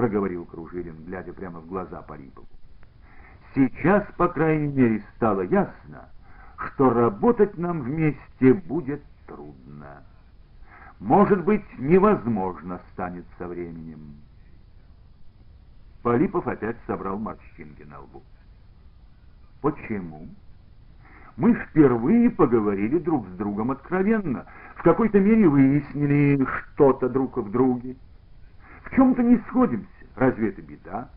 проговорил Кружилин, глядя прямо в глаза Полипову. Сейчас, по крайней мере, стало ясно, что работать нам вместе будет трудно. Может быть, невозможно станет со временем. Полипов опять собрал морщинки на лбу. Почему? Мы впервые поговорили друг с другом откровенно, в какой-то мере выяснили что-то друг в друге. В чем-то не сходимся, разве это беда?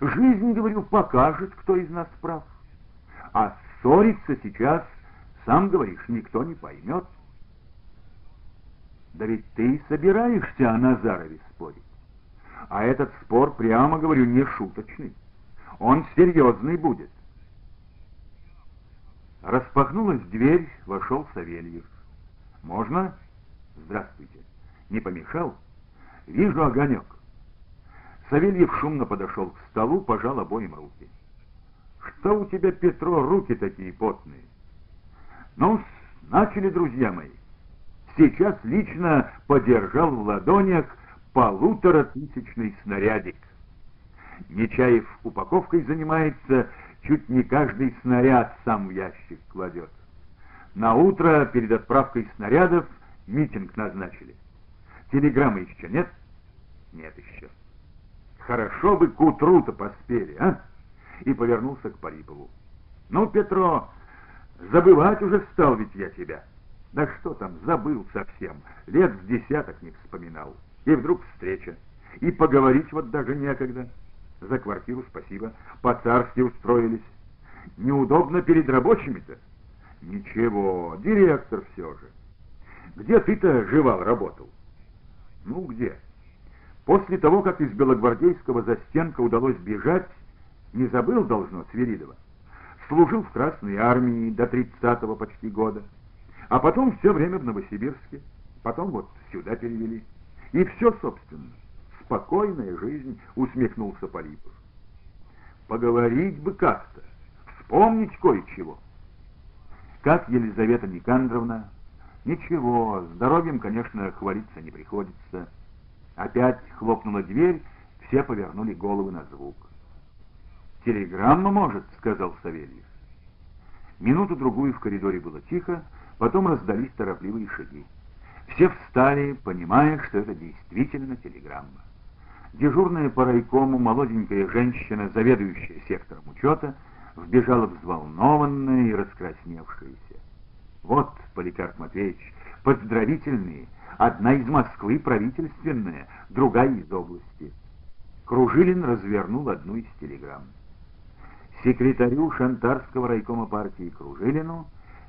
Жизнь, говорю, покажет, кто из нас прав. А ссориться сейчас, сам говоришь, никто не поймет. Да ведь ты собираешься о Назарове спорить. А этот спор, прямо говорю, не шуточный. Он серьезный будет. Распахнулась дверь, вошел Савельев. «Можно?» «Здравствуйте. Не помешал?» «Вижу огонек». Савельев шумно подошел к столу, пожал обоим руки. «Что у тебя, Петро, руки такие потные?» ну начали, друзья мои. Сейчас лично подержал в ладонях полуторатысячный снарядик. Нечаев упаковкой занимается, чуть не каждый снаряд сам в ящик кладет. На утро перед отправкой снарядов митинг назначили. Телеграммы еще нет? Нет еще. Хорошо бы к утру-то поспели, а? И повернулся к Парипову. Ну, Петро, забывать уже стал ведь я тебя. Да что там, забыл совсем. Лет с десяток не вспоминал. И вдруг встреча. И поговорить вот даже некогда. За квартиру спасибо. По-царски устроились. Неудобно перед рабочими-то. Ничего, директор все же. Где ты-то жевал, работал? Ну, где? После того, как из Белогвардейского застенка удалось бежать, не забыл, должно, Свиридова. Служил в Красной армии до 30-го почти года. А потом все время в Новосибирске. Потом вот сюда перевели. И все, собственно. Спокойная жизнь, усмехнулся Полипов. Поговорить бы как-то, вспомнить кое-чего. Как Елизавета Никандровна? Ничего, здоровьем, конечно, хвалиться не приходится. Опять хлопнула дверь, все повернули головы на звук. «Телеграмма, может», — сказал Савельев. Минуту-другую в коридоре было тихо, потом раздались торопливые шаги. Все встали, понимая, что это действительно телеграмма. Дежурная по райкому молоденькая женщина, заведующая сектором учета, вбежала взволнованная и раскрасневшаяся. «Вот, Поликарп Матвеевич, поздравительные, одна из Москвы правительственная, другая из области». Кружилин развернул одну из телеграмм. Секретарю Шантарского райкома партии Кружилину,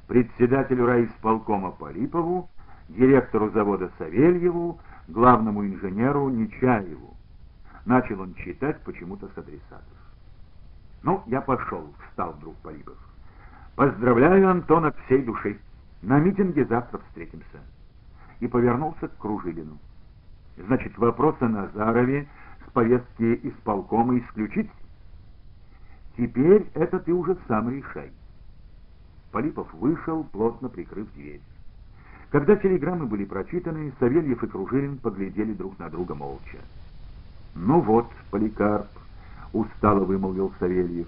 председателю райисполкома Полипову, директору завода Савельеву, главному инженеру Нечаеву. Начал он читать почему-то с адресатов. «Ну, я пошел», — встал вдруг Полипов. «Поздравляю, Антон, от всей души. На митинге завтра встретимся». И повернулся к Кружилину. «Значит, вопрос о Назарове с повестки исполкома исключить?» «Теперь это ты уже сам решай». Полипов вышел, плотно прикрыв дверь. Когда телеграммы были прочитаны, Савельев и Кружилин поглядели друг на друга молча. «Ну вот, Поликарп», — устало вымолвил Савельев.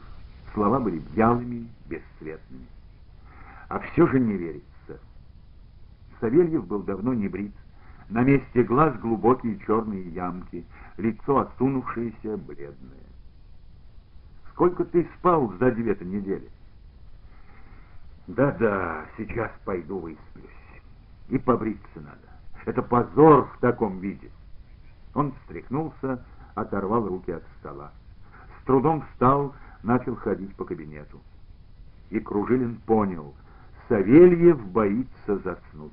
Слова были вялыми, бесцветными. А все же не верится. Савельев был давно не брит. На месте глаз глубокие черные ямки, лицо осунувшееся, бледное. «Сколько ты спал за две-то недели?» «Да-да, сейчас пойду высплюсь». И побриться надо. Это позор в таком виде. Он встряхнулся, оторвал руки от стола. С трудом встал, начал ходить по кабинету. И Кружилин понял, Савельев боится заснуть.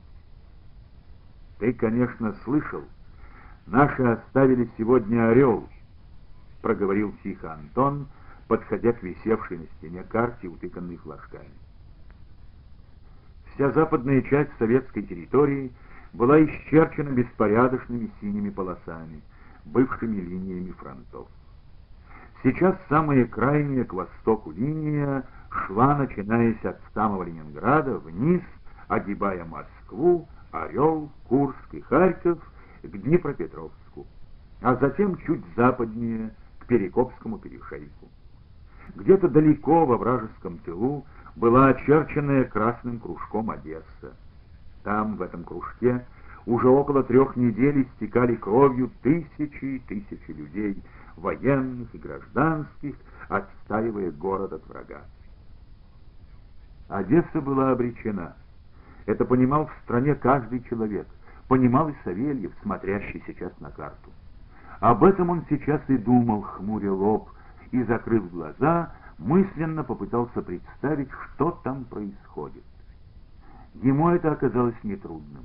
Ты, конечно, слышал, наши оставили сегодня орел, проговорил тихо Антон, подходя к висевшей на стене карте, утыканной флажками. Вся западная часть советской территории была исчерчена беспорядочными синими полосами, бывшими линиями фронтов. Сейчас самая крайняя к востоку линия шла, начинаясь от самого Ленинграда, вниз, огибая Москву, Орел, Курск и Харьков, к Днепропетровску. а затем чуть западнее, к Перекопскому перешейку. Где-то далеко во вражеском тылу была очерченная красным кружком Одесса. Там, в этом кружке, уже около трех недель истекали кровью тысячи и тысячи людей, военных и гражданских, отстаивая город от врага. Одесса была обречена. Это понимал в стране каждый человек. Понимал и Савельев, смотрящий сейчас на карту. Об этом он сейчас и думал, хмуря лоб, и, закрыв глаза, мысленно попытался представить, что там происходит. Ему это оказалось нетрудным.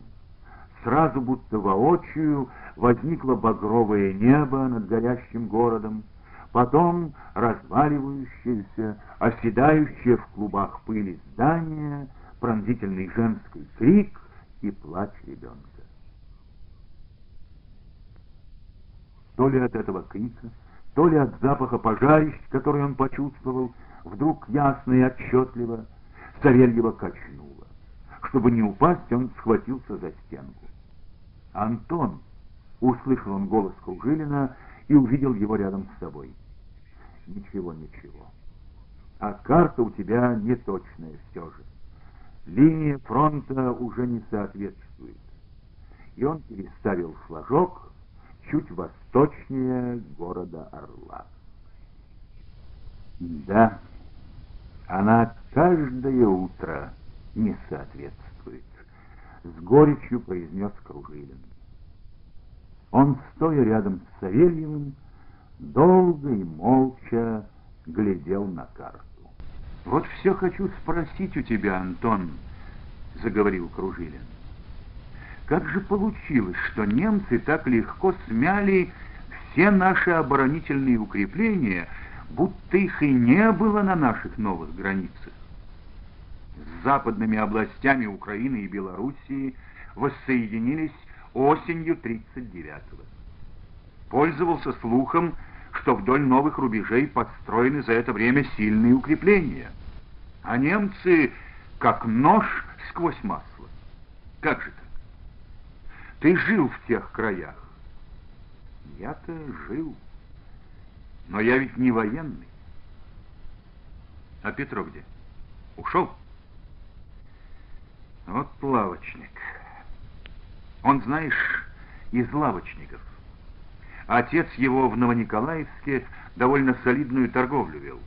Сразу будто воочию возникло багровое небо над горящим городом, потом разваливающееся, оседающее в клубах пыли здание, пронзительный женский крик и плач ребенка. То ли от этого крика, то ли от запаха пожарищ, который он почувствовал, вдруг ясно и отчетливо Савельева качнуло. Чтобы не упасть, он схватился за стенку. «Антон!» — услышал он голос Кружилина и увидел его рядом с собой. «Ничего, ничего. А карта у тебя неточная все же. Линия фронта уже не соответствует». И он переставил флажок чуть восточнее города Орла. Да, она каждое утро не соответствует, с горечью произнес Кружилин. Он, стоя рядом с Савельевым, долго и молча глядел на карту. «Вот все хочу спросить у тебя, Антон», — заговорил Кружилин. «Как же получилось, что немцы так легко смяли все наши оборонительные укрепления, будто их и не было на наших новых границах? С западными областями Украины и Белоруссии воссоединились осенью 39-го. Пользовался слухом, что вдоль новых рубежей подстроены за это время сильные укрепления. А немцы как нож сквозь масло. Как же так? Ты жил в тех краях. Я-то жил. Но я ведь не военный. А Петро где? Ушел? Вот лавочник. Он, знаешь, из лавочников. Отец его в Новониколаевске довольно солидную торговлю вел.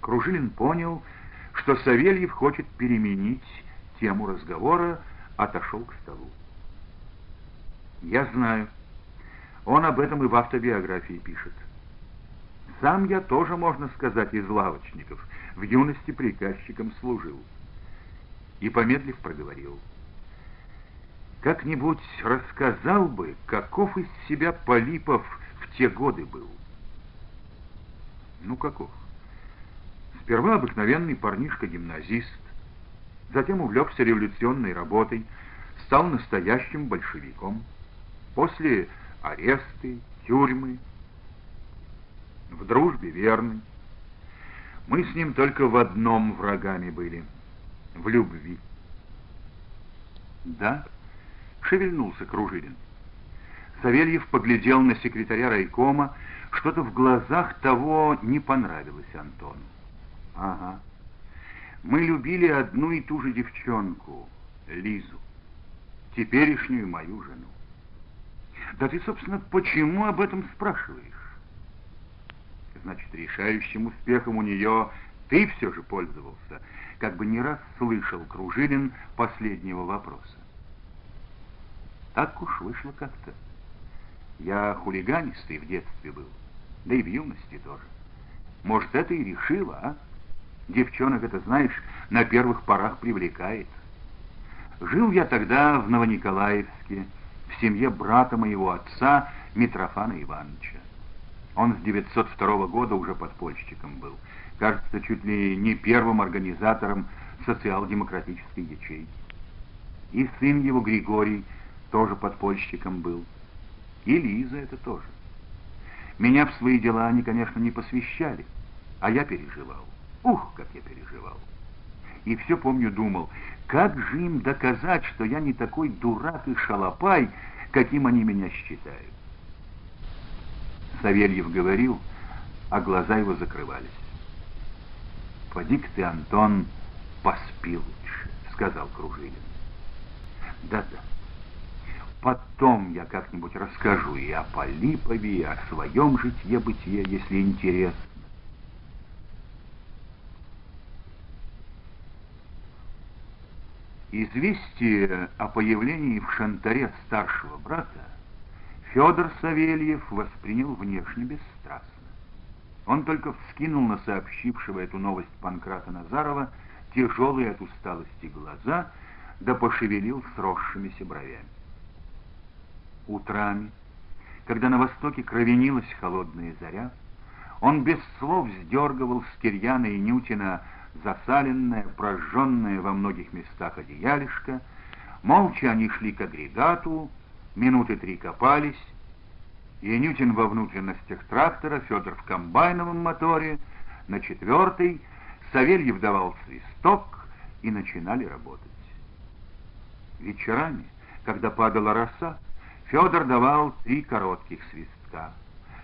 Кружилин понял, что Савельев хочет переменить тему разговора, отошел к столу. Я знаю. Он об этом и в автобиографии пишет. Сам я тоже, можно сказать, из лавочников. В юности приказчиком служил. И, помедлив, проговорил — как-нибудь рассказал бы, каков из себя Полипов в те годы был. Ну, каков? Сперва обыкновенный парнишка-гимназист, затем увлекся революционной работой, стал настоящим большевиком. После аресты, тюрьмы, в дружбе верный. Мы с ним только в одном врагами были — в любви. Да, шевельнулся Кружилин. Савельев поглядел на секретаря райкома, что-то в глазах того не понравилось Антону. Ага. Мы любили одну и ту же девчонку, Лизу, теперешнюю мою жену. Да ты, собственно, почему об этом спрашиваешь? Значит, решающим успехом у нее ты все же пользовался, как бы не раз слышал Кружилин последнего вопроса. Так уж вышло как-то. Я хулиганистый в детстве был, да и в юности тоже. Может, это и решило, а? Девчонок это, знаешь, на первых порах привлекает. Жил я тогда в Новониколаевске, в семье брата моего отца Митрофана Ивановича. Он с 902 года уже подпольщиком был. Кажется, чуть ли не первым организатором социал-демократической ячейки. И сын его Григорий тоже подпольщиком был. И Лиза это тоже. Меня в свои дела они, конечно, не посвящали, а я переживал. Ух, как я переживал. И все, помню, думал, как же им доказать, что я не такой дурак и шалопай, каким они меня считают. Савельев говорил, а глаза его закрывались. «Поди-ка ты, Антон, поспи лучше», — сказал Кружилин. «Да-да. Потом я как-нибудь расскажу и о Полипове, и о своем житье-бытие, если интересно. Известие о появлении в Шантаре старшего брата Федор Савельев воспринял внешне бесстрастно. Он только вскинул на сообщившего эту новость Панкрата Назарова тяжелые от усталости глаза, да пошевелил сросшимися бровями. Утрами, когда на востоке кровенилась холодная заря, он без слов сдергивал с Кирьяна и Нютина засаленное, прожженное во многих местах одеялишко, молча они шли к агрегату, минуты три копались, Янютин во внутренностях трактора, Федор в комбайновом моторе, на четвертый Савельев давал свисток, и начинали работать. Вечерами, когда падала роса, Федор давал три коротких свистка.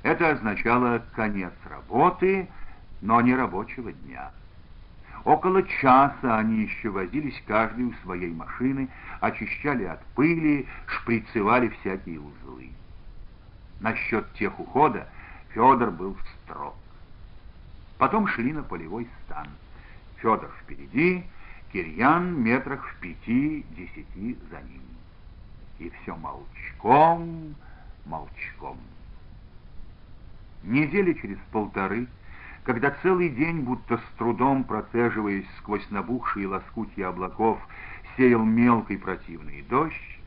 Это означало конец работы, но не рабочего дня. Около часа они еще возились каждый у своей машины, очищали от пыли, шприцевали всякие узлы. Насчет тех ухода Федор был строг. Потом шли на полевой стан. Федор впереди, Кирьян метрах в пяти-десяти за ним. И все молчком, молчком. Недели через полторы когда целый день, будто с трудом процеживаясь сквозь набухшие лоскутья облаков, сеял мелкий противный дождь,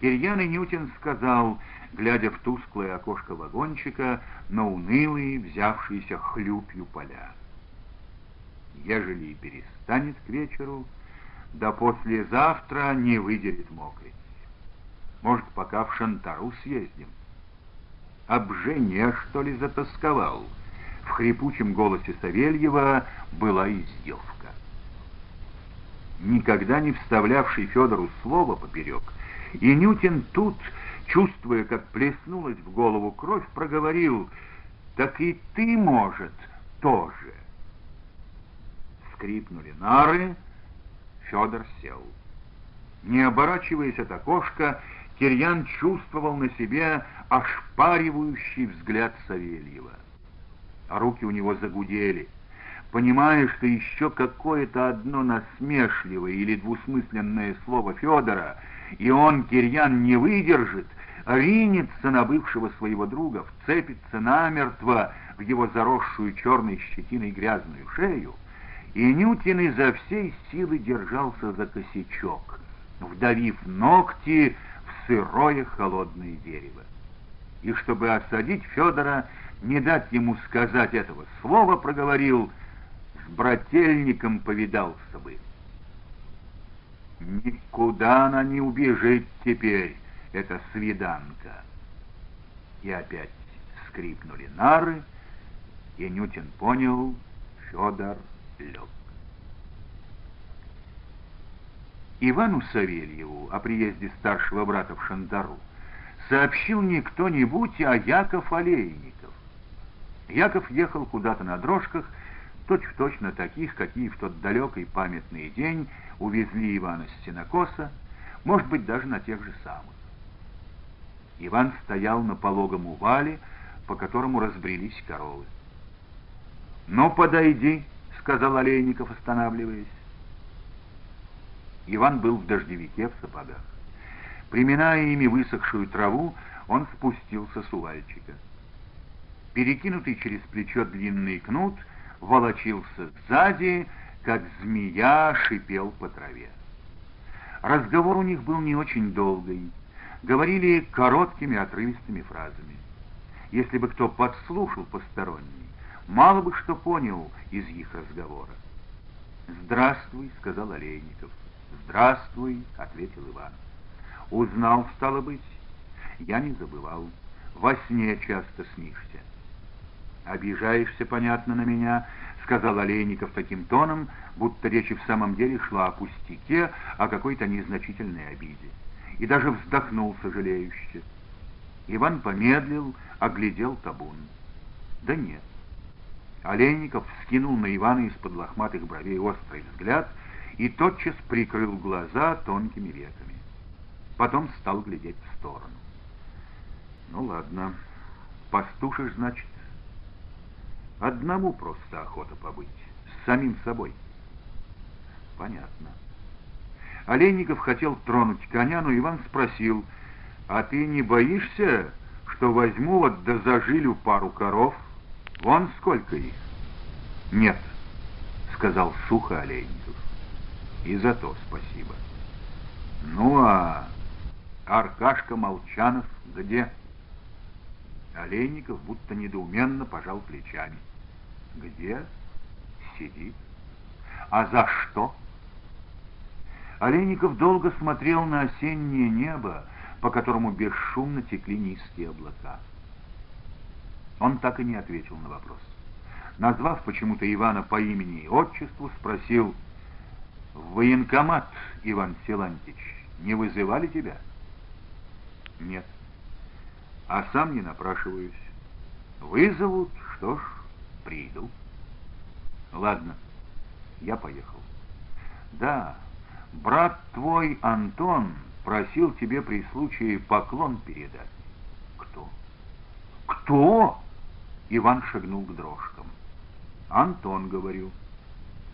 Кирьян и Нютин сказал, глядя в тусклое окошко вагончика на унылые, взявшиеся хлюпью поля. Ежели и перестанет к вечеру, да послезавтра не выдерет мокрить. Может, пока в Шантару съездим. Об что ли, затасковал?» В хрипучем голосе Савельева была издевка. Никогда не вставлявший Федору слово поперек, и Нютин тут, чувствуя, как плеснулась в голову кровь, проговорил «Так и ты, может, тоже». Скрипнули нары, Федор сел. Не оборачиваясь от окошка, Кирьян чувствовал на себе ошпаривающий взгляд Савельева а руки у него загудели. Понимая, что еще какое-то одно насмешливое или двусмысленное слово Федора, и он, Кирьян, не выдержит, ринется на бывшего своего друга, вцепится намертво в его заросшую черной щетиной грязную шею, и Нютин изо всей силы держался за косячок, вдавив ногти сырое холодное дерево. И чтобы осадить Федора, не дать ему сказать этого слова, проговорил, с брательником повидался бы. Никуда она не убежит теперь, эта свиданка. И опять скрипнули нары, и Нютин понял, Федор лег. Ивану Савельеву о приезде старшего брата в Шантару сообщил не кто-нибудь, а Яков Олейник. Яков ехал куда-то на дрожках, точь-в-точь на таких, какие в тот далекий памятный день увезли Ивана с сенокоса, может быть, даже на тех же самых. Иван стоял на пологом увале, по которому разбрелись коровы. «Ну, подойди», — сказал Олейников, останавливаясь. Иван был в дождевике в сапогах. Приминая ими высохшую траву, он спустился с увальчика. Перекинутый через плечо длинный кнут волочился сзади, как змея шипел по траве. Разговор у них был не очень долгий. Говорили короткими отрывистыми фразами. Если бы кто подслушал посторонний, мало бы что понял из их разговора. «Здравствуй», — сказал Олейников. «Здравствуй», — ответил Иван. «Узнал, стало быть?» «Я не забывал. Во сне часто снишься». «Обижаешься, понятно, на меня», — сказал Олейников таким тоном, будто речь в самом деле шла о пустяке, о какой-то незначительной обиде. И даже вздохнул сожалеюще. Иван помедлил, оглядел табун. Да нет. Олейников скинул на Ивана из-под лохматых бровей острый взгляд и тотчас прикрыл глаза тонкими веками. Потом стал глядеть в сторону. Ну ладно, пастушишь, значит. Одному просто охота побыть, с самим собой. Понятно. Олейников хотел тронуть коня, но Иван спросил, «А ты не боишься, что возьму вот да зажилю пару коров? Вон сколько их?» «Нет», — сказал сухо Олейников. «И за то спасибо». «Ну а Аркашка Молчанов где?» Олейников будто недоуменно пожал плечами. «Где?» «Сидит». «А за что?» Олейников долго смотрел на осеннее небо, по которому бесшумно текли низкие облака. Он так и не ответил на вопрос. Назвав почему-то Ивана по имени и отчеству, спросил, «В военкомат, Иван Силантич, не вызывали тебя?» «Нет». «А сам не напрашиваюсь». «Вызовут, что ж, приду». «Ладно, я поехал». «Да, Брат твой Антон просил тебе при случае поклон передать. Кто? Кто? Иван шагнул к дрожкам. Антон, говорю.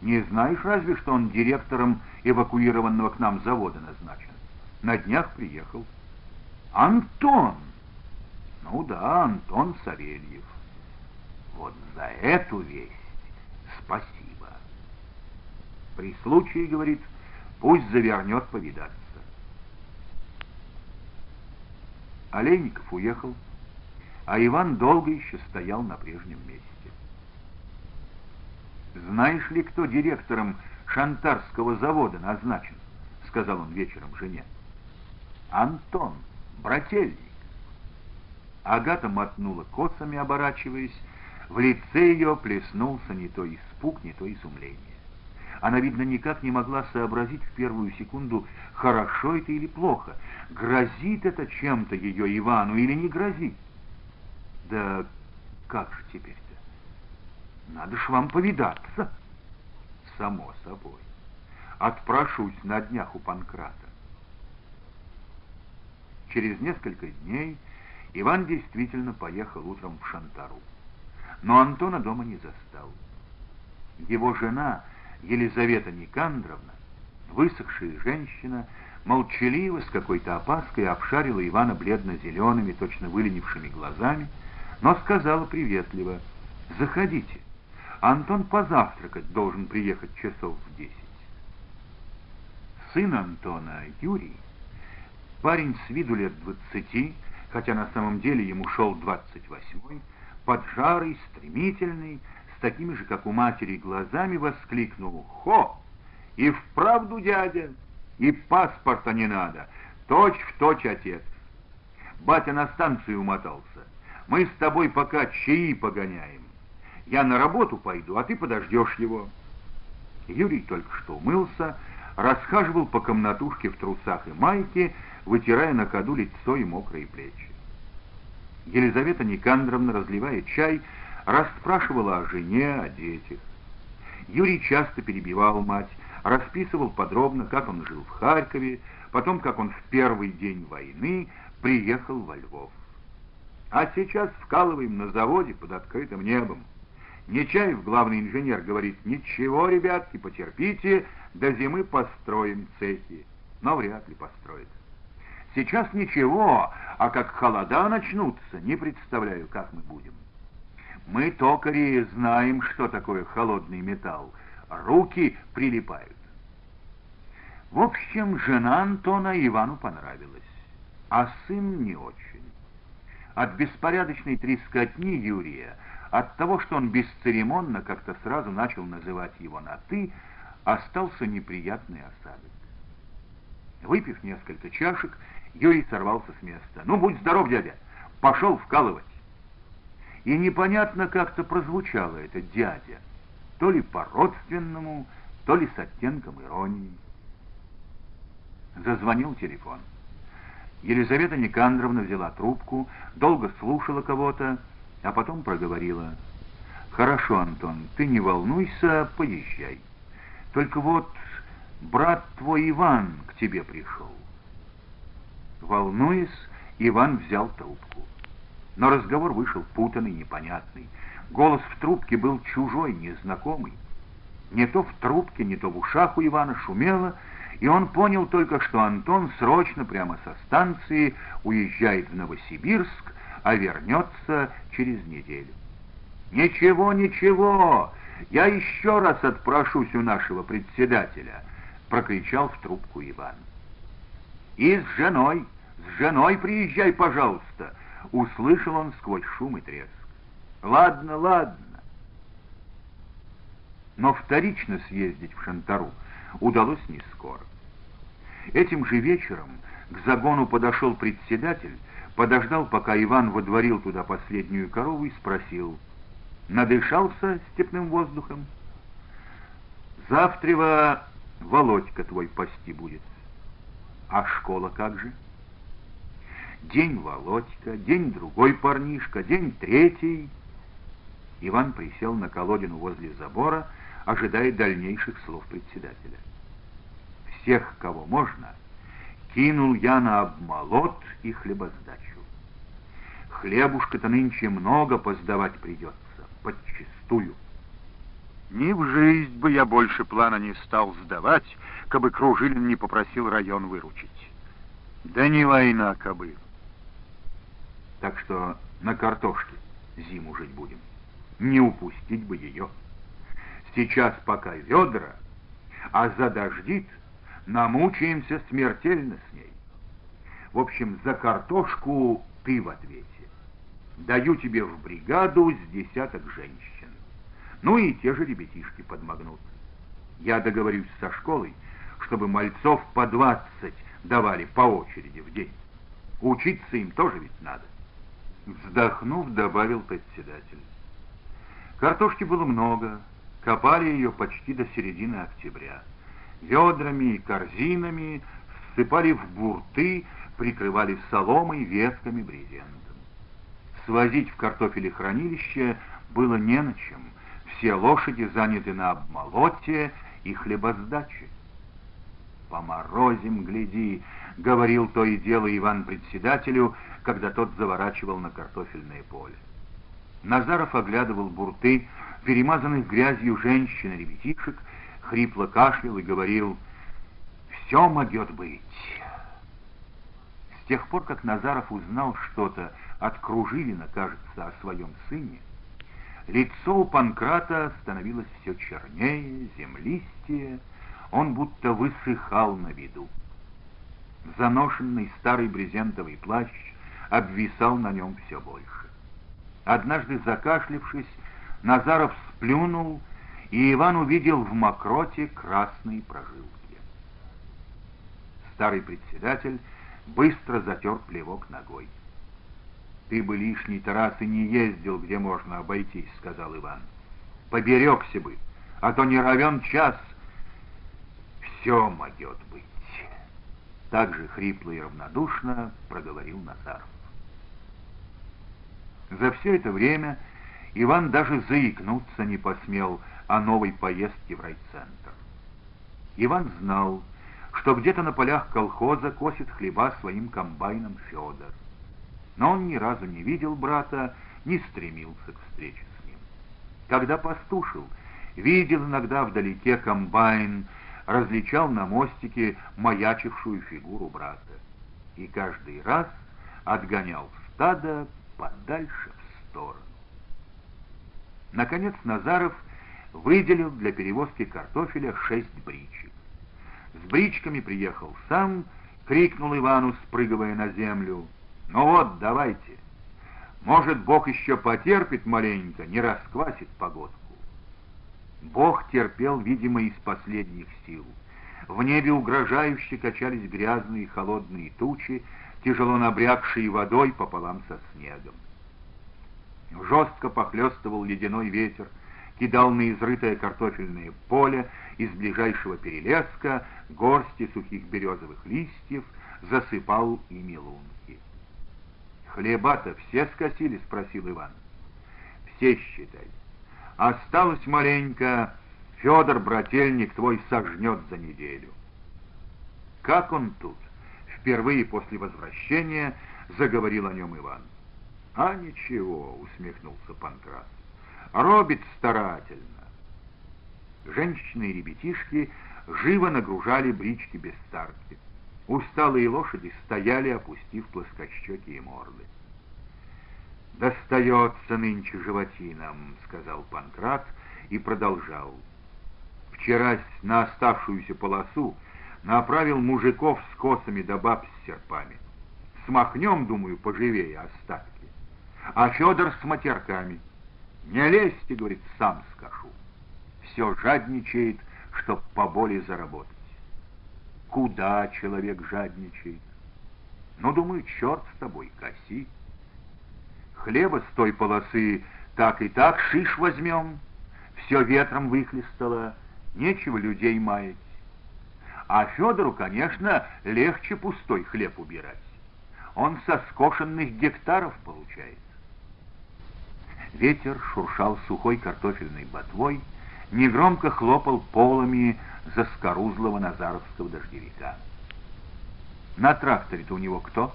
Не знаешь разве, что он директором эвакуированного к нам завода назначен? На днях приехал. Антон! Ну да, Антон Савельев. Вот за эту весть спасибо. При случае, говорит, Пусть завернет повидаться. Олейников уехал, а Иван долго еще стоял на прежнем месте. «Знаешь ли, кто директором Шантарского завода назначен?» — сказал он вечером жене. «Антон, брательник». Агата мотнула косами, оборачиваясь. В лице ее плеснулся не то испуг, не то изумление. Она, видно, никак не могла сообразить в первую секунду, хорошо это или плохо, грозит это чем-то ее Ивану или не грозит. Да как же теперь-то? Надо ж вам повидаться. Само собой. Отпрошусь на днях у Панкрата. Через несколько дней Иван действительно поехал утром в Шантару. Но Антона дома не застал. Его жена Елизавета Никандровна, высохшая женщина, молчаливо, с какой-то опаской обшарила Ивана бледно-зелеными, точно выленившими глазами, но сказала приветливо «Заходите, Антон позавтракать должен приехать часов в десять». Сын Антона, Юрий, парень с виду лет двадцати, хотя на самом деле ему шел двадцать восьмой, поджарый, стремительный, с такими же, как у матери, глазами воскликнул «Хо! И вправду дядя! И паспорта не надо! Точь в точь отец! Батя на станцию умотался. Мы с тобой пока чаи погоняем. Я на работу пойду, а ты подождешь его». Юрий только что умылся, расхаживал по комнатушке в трусах и майке, вытирая на ходу лицо и мокрые плечи. Елизавета Никандровна, разливая чай, расспрашивала о жене, о детях. Юрий часто перебивал мать, расписывал подробно, как он жил в Харькове, потом, как он в первый день войны приехал во Львов. А сейчас вкалываем на заводе под открытым небом. Нечаев, главный инженер, говорит, ничего, ребятки, потерпите, до зимы построим цехи. Но вряд ли построит. Сейчас ничего, а как холода начнутся, не представляю, как мы будем. Мы, токари, знаем, что такое холодный металл. Руки прилипают. В общем, жена Антона Ивану понравилась, а сын не очень. От беспорядочной трескотни Юрия, от того, что он бесцеремонно как-то сразу начал называть его на «ты», остался неприятный осадок. Выпив несколько чашек, Юрий сорвался с места. «Ну, будь здоров, дядя! Пошел вкалывать!» И непонятно как-то прозвучало это «дядя», то ли по-родственному, то ли с оттенком иронии. Зазвонил телефон. Елизавета Никандровна взяла трубку, долго слушала кого-то, а потом проговорила. «Хорошо, Антон, ты не волнуйся, поезжай. Только вот брат твой Иван к тебе пришел». Волнуясь, Иван взял трубку. Но разговор вышел путанный, непонятный. Голос в трубке был чужой, незнакомый. Не то в трубке, не то в ушах у Ивана шумело, и он понял только, что Антон срочно прямо со станции уезжает в Новосибирск, а вернется через неделю. «Ничего, ничего, я еще раз отпрошусь у нашего председателя», — прокричал в трубку Иван. «И с женой, с женой приезжай, пожалуйста», — услышал он сквозь шум и треск. «Ладно, ладно». Но вторично съездить в Шантару удалось не скоро. Этим же вечером к загону подошел председатель, подождал, пока Иван водворил туда последнюю корову и спросил, «Надышался степным воздухом?» «Завтрева Володька твой пасти будет. А школа как же?» День Володька, день другой парнишка, день третий. Иван присел на колодину возле забора, ожидая дальнейших слов председателя всех, кого можно, кинул я на обмолот и хлебосдачу. Хлебушка-то нынче много поздавать придется, подчистую. Ни в жизнь бы я больше плана не стал сдавать, кабы Кружилин не попросил район выручить. Да не война, кабы. Так что на картошке зиму жить будем. Не упустить бы ее. Сейчас пока ведра, а задождит — намучаемся смертельно с ней. В общем, за картошку ты в ответе. Даю тебе в бригаду с десяток женщин. Ну и те же ребятишки подмогнут. Я договорюсь со школой, чтобы мальцов по двадцать давали по очереди в день. Учиться им тоже ведь надо. Вздохнув, добавил председатель. Картошки было много, копали ее почти до середины октября ведрами и корзинами, ссыпали в бурты, прикрывали соломой, ветками, брезентом. Свозить в картофелехранилище было не на чем. Все лошади заняты на обмолоте и хлебосдаче. «Поморозим, гляди», — говорил то и дело Иван председателю, когда тот заворачивал на картофельное поле. Назаров оглядывал бурты, перемазанных грязью женщин и ребятишек, хрипло кашлял и говорил «Все могет быть». С тех пор, как Назаров узнал что-то от Кружилина, кажется, о своем сыне, лицо у Панкрата становилось все чернее, землистее, он будто высыхал на виду. Заношенный старый брезентовый плащ обвисал на нем все больше. Однажды закашлившись, Назаров сплюнул и Иван увидел в мокроте красные прожилки. Старый председатель быстро затер плевок ногой. «Ты бы лишний трассы не ездил, где можно обойтись», — сказал Иван. «Поберегся бы, а то не равен час. Все могет быть». Так же хрипло и равнодушно проговорил Назаров. За все это время Иван даже заикнуться не посмел о новой поездке в райцентр. Иван знал, что где-то на полях колхоза косит хлеба своим комбайном Федор. Но он ни разу не видел брата, не стремился к встрече с ним. Когда пастушил, видел иногда вдалеке комбайн, различал на мостике маячившую фигуру брата. И каждый раз отгонял стадо подальше в сторону. Наконец Назаров выделил для перевозки картофеля шесть бричек. С бричками приехал сам, крикнул Ивану, спрыгивая на землю. «Ну вот, давайте. Может, Бог еще потерпит маленько, не расквасит погодку». Бог терпел, видимо, из последних сил. В небе угрожающе качались грязные холодные тучи, тяжело набрякшие водой пополам со снегом. Жестко похлестывал ледяной ветер, кидал на изрытое картофельное поле из ближайшего перелеска горсти сухих березовых листьев, засыпал ими лунки. «Хлеба-то все скосили?» — спросил Иван. «Все, считай. Осталось маленько, Федор, брательник твой, сожнет за неделю». «Как он тут?» — впервые после возвращения заговорил о нем Иван. «А ничего», — усмехнулся Панкрат. «Робит старательно». Женщины и ребятишки живо нагружали брички без старки. Усталые лошади стояли, опустив плоскощеки и морды. «Достается нынче животинам», — сказал Панкрат и продолжал. «Вчера на оставшуюся полосу направил мужиков с косами да баб с серпами. Смахнем, думаю, поживее остатки. А Федор с матерками. Не лезьте, говорит, сам скажу. Все жадничает, чтоб поболее заработать. Куда человек жадничает? Ну, думаю, черт с тобой, коси. Хлеба с той полосы так и так шиш возьмем. Все ветром выхлестало, нечего людей маять. А Федору, конечно, легче пустой хлеб убирать. Он со скошенных гектаров получает. Ветер шуршал сухой картофельной ботвой, негромко хлопал полами заскорузлого назаровского дождевика. «На тракторе-то у него кто?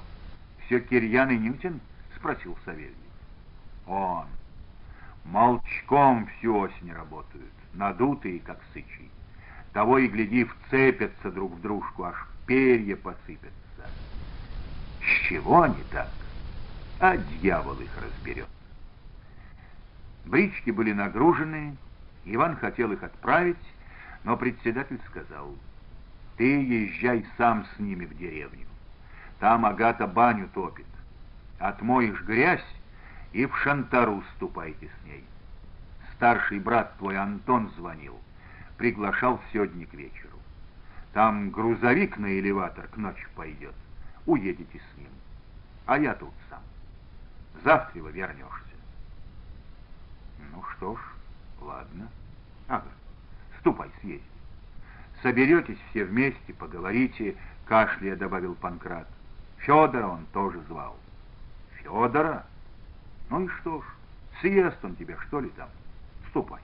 Все Кирьян и Нютин?» — спросил Савельев. «Он. Молчком всю осень работают, надутые, как сычи. Того и гляди, вцепятся друг в дружку, аж перья посыпятся. С чего они так? А дьявол их разберет. Брички были нагружены, Иван хотел их отправить, но председатель сказал, «Ты езжай сам с ними в деревню. Там Агата баню топит. Отмоешь грязь и в Шантару ступайте с ней. Старший брат твой Антон звонил, приглашал сегодня к вечеру. Там грузовик на элеватор к ночи пойдет. Уедете с ним. А я тут сам. Завтра вы вернешься. Ну что ж, ладно. Ага, ступай, съезди. Соберетесь все вместе, поговорите, кашляя добавил Панкрат. Федора он тоже звал. Федора? Ну и что ж, съест он тебя, что ли, там? Ступай.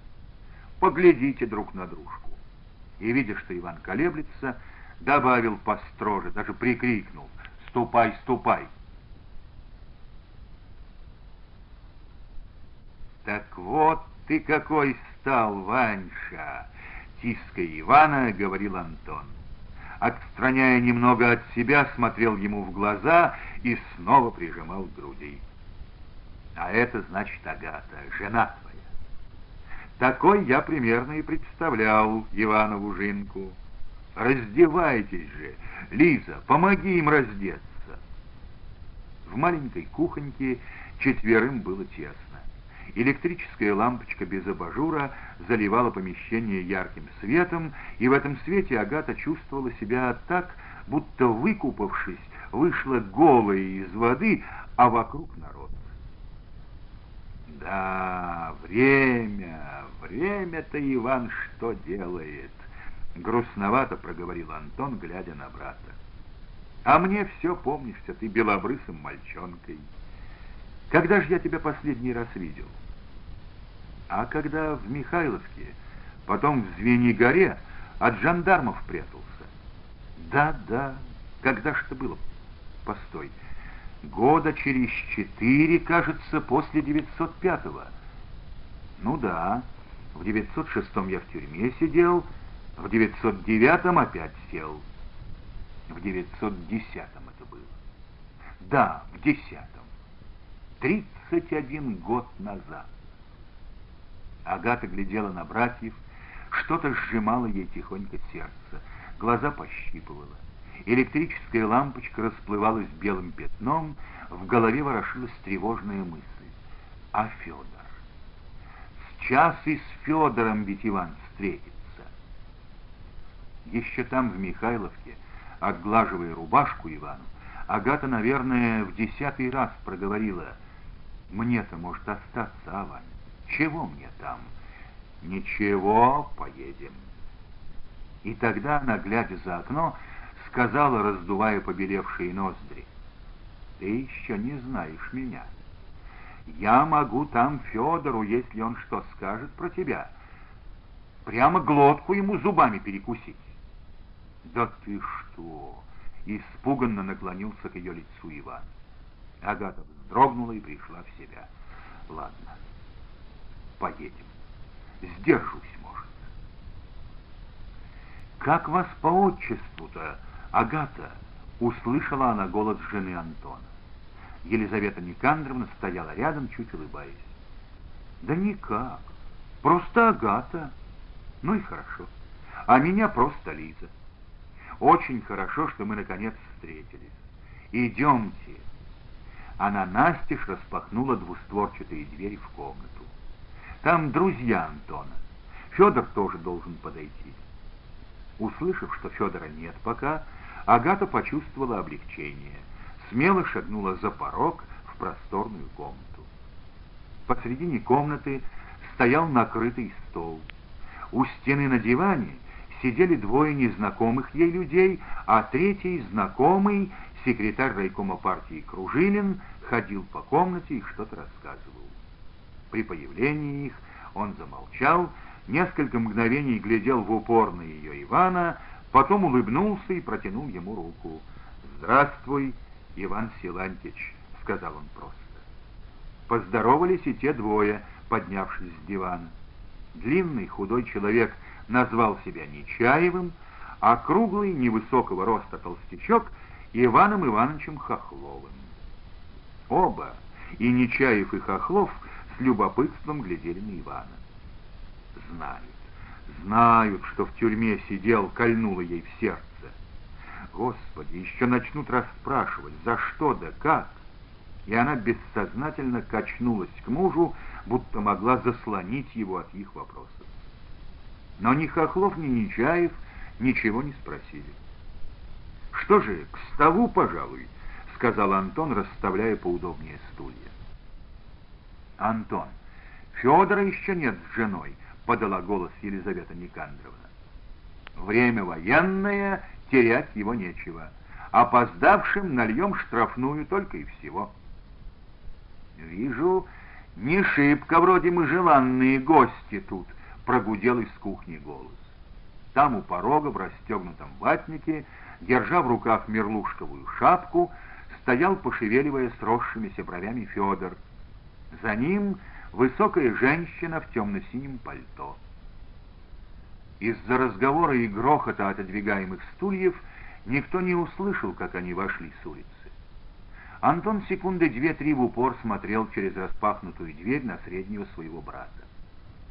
Поглядите друг на дружку. И, видя, что Иван колеблется, добавил построже, даже прикрикнул. Ступай, ступай. «Так вот ты какой стал, Ваньша!» Тиская Ивана, говорил Антон. Отстраняя немного от себя, смотрел ему в глаза и снова прижимал груди. «А это значит Агата, жена твоя». Такой я примерно и представлял Иванову жинку. «Раздевайтесь же! Лиза, помоги им раздеться!» В маленькой кухоньке четверым было тесно. Электрическая лампочка без абажура заливала помещение ярким светом, и в этом свете Агата чувствовала себя так, будто выкупавшись, вышла голая из воды, а вокруг народ. Да, время, время-то Иван что делает? Грустновато проговорил Антон, глядя на брата. А мне все помнишься, ты белобрысым мальчонкой. Когда же я тебя последний раз видел? А когда в Михайловке, потом в Звенигоре от жандармов прятался. Да, да, когда ж это было? Постой. Года через четыре, кажется, после 905-го. Ну да, в 906-м я в тюрьме сидел, в 909-м опять сел. В 910-м это было. Да, в 10-м. 31 год назад. Агата глядела на братьев, что-то сжимало ей тихонько сердце, глаза пощипывало. Электрическая лампочка расплывалась белым пятном, в голове ворошилась тревожная мысль. А Федор? Сейчас и с Федором ведь Иван встретится. Еще там, в Михайловке, отглаживая рубашку Ивану, Агата, наверное, в десятый раз проговорила, «Мне-то может остаться, а? Чего мне там?» «Ничего, поедем». И тогда она, глядя за окно, сказала, раздувая побелевшие ноздри. «Ты еще не знаешь меня. Я могу там Федору, если он что скажет про тебя, прямо глотку ему зубами перекусить». «Да ты что!» — испуганно наклонился к ее лицу Иван. Агата вздрогнула и пришла в себя. «Ладно, поедем. Сдержусь, может». «Как вас по отчеству-то, Агата?» — услышала она голос жены Антона. Елизавета Никандровна стояла рядом, чуть улыбаясь. «Да никак, просто Агата. Ну и хорошо. А меня просто Лиза. Очень хорошо, что мы наконец встретились. Идемте». Она настежь распахнула двустворчатые двери в комнату. «Там друзья Антона. Федор тоже должен подойти». Услышав, что Федора нет пока, Агата почувствовала облегчение. Смело шагнула за порог в просторную комнату. Посредине комнаты стоял накрытый стол. У стены на диване сидели двое незнакомых ей людей, а третий, знакомый, секретарь райкома партии Кружилин, ходил по комнате и что-то рассказывал. При появлении их он замолчал, несколько мгновений глядел в упор на ее Ивана, потом улыбнулся и протянул ему руку. «Здравствуй, Иван Силантьевич», — сказал он просто. Поздоровались и те двое, поднявшись с дивана. Длинный худой человек назвал себя Нечаевым, а круглый, невысокого роста толстячок — Иваном Ивановичем Хохловым. Оба, и Нечаев, и Хохлов, любопытством глядели на Ивана знают. Знают, что в тюрьме сидел, кольнуло ей в сердце. Господи, еще начнут расспрашивать, за что да как. И она бессознательно качнулась к мужу, будто могла заслонить его от их вопросов. Но ни Хохлов, ни Нечаев ничего не спросили. «Что же, к столу, пожалуй», — сказал Антон, расставляя поудобнее стулья. «Антон, Федора еще нет с женой», подала голос Елизавета Никандровна. Время военное, терять его нечего. Опоздавшим нальем штрафную только и всего. Вижу, не шибко вроде мы желанные гости тут, прогудел из кухни голос. Там у порога в расстегнутом ватнике, держа в руках мерлушковую шапку, стоял, пошевеливая сросшимися бровями Федор. За ним высокая женщина в темно-синем пальто. Из-за разговора и грохота отодвигаемых стульев никто не услышал, как они вошли с улицы. Антон секунды две-три в упор смотрел через распахнутую дверь на среднего своего брата.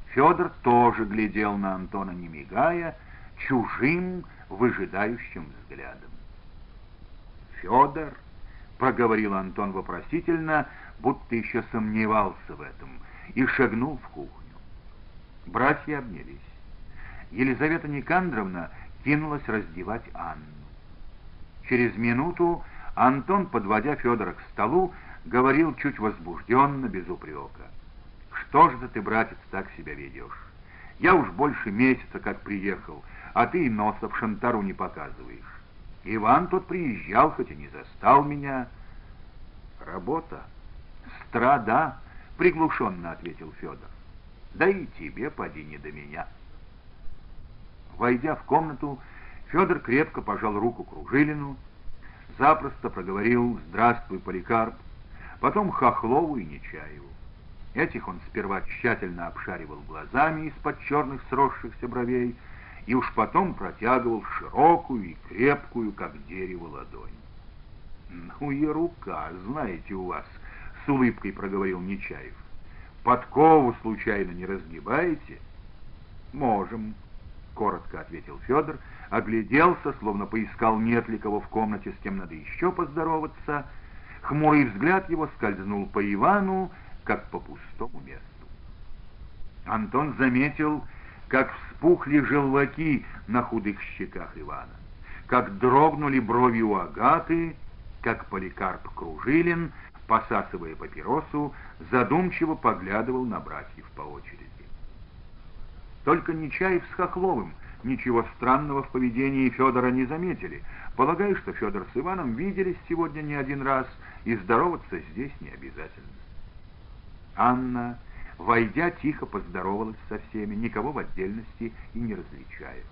Федор тоже глядел на Антона, не мигая, чужим, выжидающим взглядом. «Федор», — проговорил Антон вопросительно, будто еще сомневался в этом, и шагнул в кухню. Братья обнялись. Елизавета Никандровна кинулась раздевать Анну. Через минуту Антон, подводя Федора к столу, говорил чуть возбужденно, без упрека. «Что же ты, братец, так себя ведешь? Я уж больше месяца как приехал, а ты и носа в шантару не показываешь. Иван тут приезжал, хоть и не застал меня. Работа, страда, — приглушенно ответил Федор. «Да и тебе, поди, не до меня». Войдя в комнату, Федор крепко пожал руку Кружилину, запросто проговорил «Здравствуй, Поликарп», потом Хохлову и Нечаеву. Этих он сперва тщательно обшаривал глазами из-под черных сросшихся бровей и уж потом протягивал широкую и крепкую, как дерево, ладонь. «Ну и рука, знаете, у вас», с улыбкой проговорил Нечаев. Подкову случайно не разгибаете? Можем, коротко ответил Федор, огляделся, словно поискал, нет ли кого в комнате, с кем надо еще поздороваться. Хмурый взгляд его скользнул по Ивану, как по пустому месту. Антон заметил, как вспухли желваки на худых щеках Ивана, как дрогнули брови у Агаты, как Поликарп Кружилин — посасывая папиросу, задумчиво поглядывал на братьев по очереди. Только Нечаев с Хохловым ничего странного в поведении Федора не заметили, полагая, что Федор с Иваном виделись сегодня не один раз, и здороваться здесь не обязательно. Анна, войдя, тихо поздоровалась со всеми, никого в отдельности и не различая.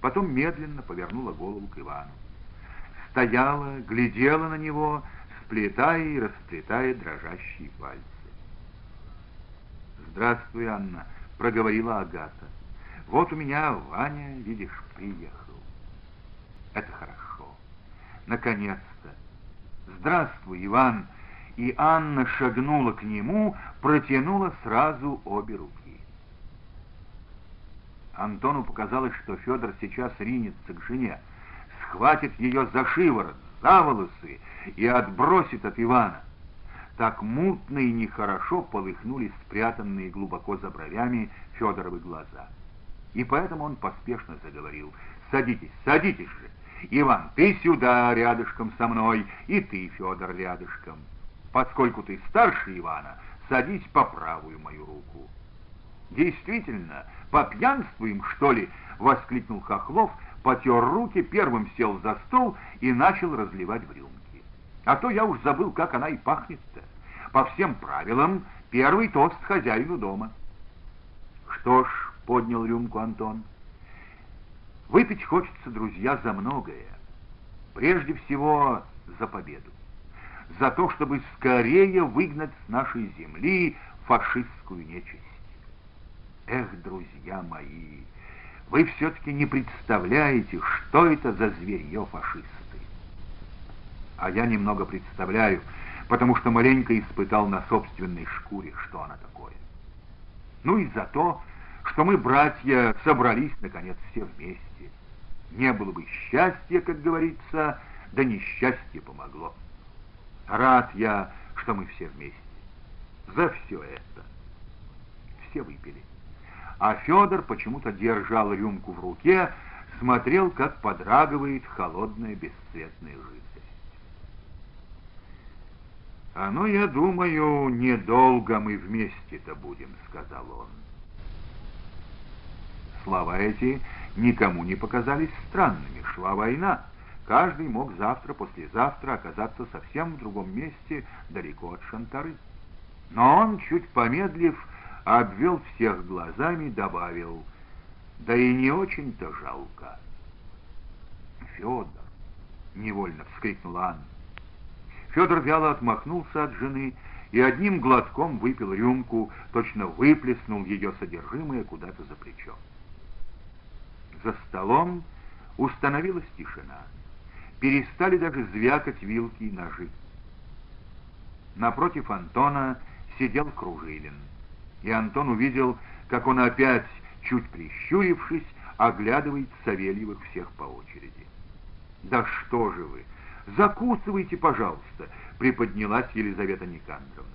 Потом медленно повернула голову к Ивану. Стояла, глядела на него, сплетая и расплетая дрожащие пальцы. «Здравствуй, Анна», — проговорила Агата. «Вот у меня Ваня, видишь, приехал. Это хорошо. Наконец-то. Здравствуй, Иван!» И Анна шагнула к нему, протянула сразу обе руки. Антону показалось, что Федор сейчас ринется к жене, схватит ее за шиворот, за волосы и отбросит от Ивана. Так мутно и нехорошо полыхнули спрятанные глубоко за бровями Федоровы глаза. И поэтому он поспешно заговорил. «Садитесь, садитесь же! Иван, ты сюда рядышком со мной, и ты, Федор, рядышком. Поскольку ты старше Ивана, садись по правую мою руку». «Действительно, попьянствуем, что ли?» — воскликнул Хохлов, потер руки, первым сел за стол и начал разливать в рюмки. А то я уж забыл, как она и пахнет-то. По всем правилам, первый тост хозяину дома. Что ж, поднял рюмку Антон. Выпить хочется, друзья, за многое. Прежде всего, за победу. За то, чтобы скорее выгнать с нашей земли фашистскую нечисть. Эх, друзья мои, вы все-таки не представляете, что это за зверье фашист а я немного представляю, потому что маленько испытал на собственной шкуре, что она такое. Ну и за то, что мы, братья, собрались, наконец, все вместе. Не было бы счастья, как говорится, да несчастье помогло. Рад я, что мы все вместе. За все это. Все выпили. А Федор почему-то держал рюмку в руке, смотрел, как подрагивает холодная бесцветная жидкость. «А ну, я думаю, недолго мы вместе-то будем», — сказал он. Слова эти никому не показались странными. Шла война. Каждый мог завтра, послезавтра оказаться совсем в другом месте, далеко от Шантары. Но он, чуть помедлив, обвел всех глазами, добавил, «Да и не очень-то жалко». «Федор!» — невольно вскрикнула Анна. Федор вяло отмахнулся от жены и одним глотком выпил рюмку, точно выплеснул ее содержимое куда-то за плечо. За столом установилась тишина. Перестали даже звякать вилки и ножи. Напротив Антона сидел Кружилин. И Антон увидел, как он опять, чуть прищурившись, оглядывает Савельевых всех по очереди. «Да что же вы!» «Закусывайте, пожалуйста», — приподнялась Елизавета Никандровна.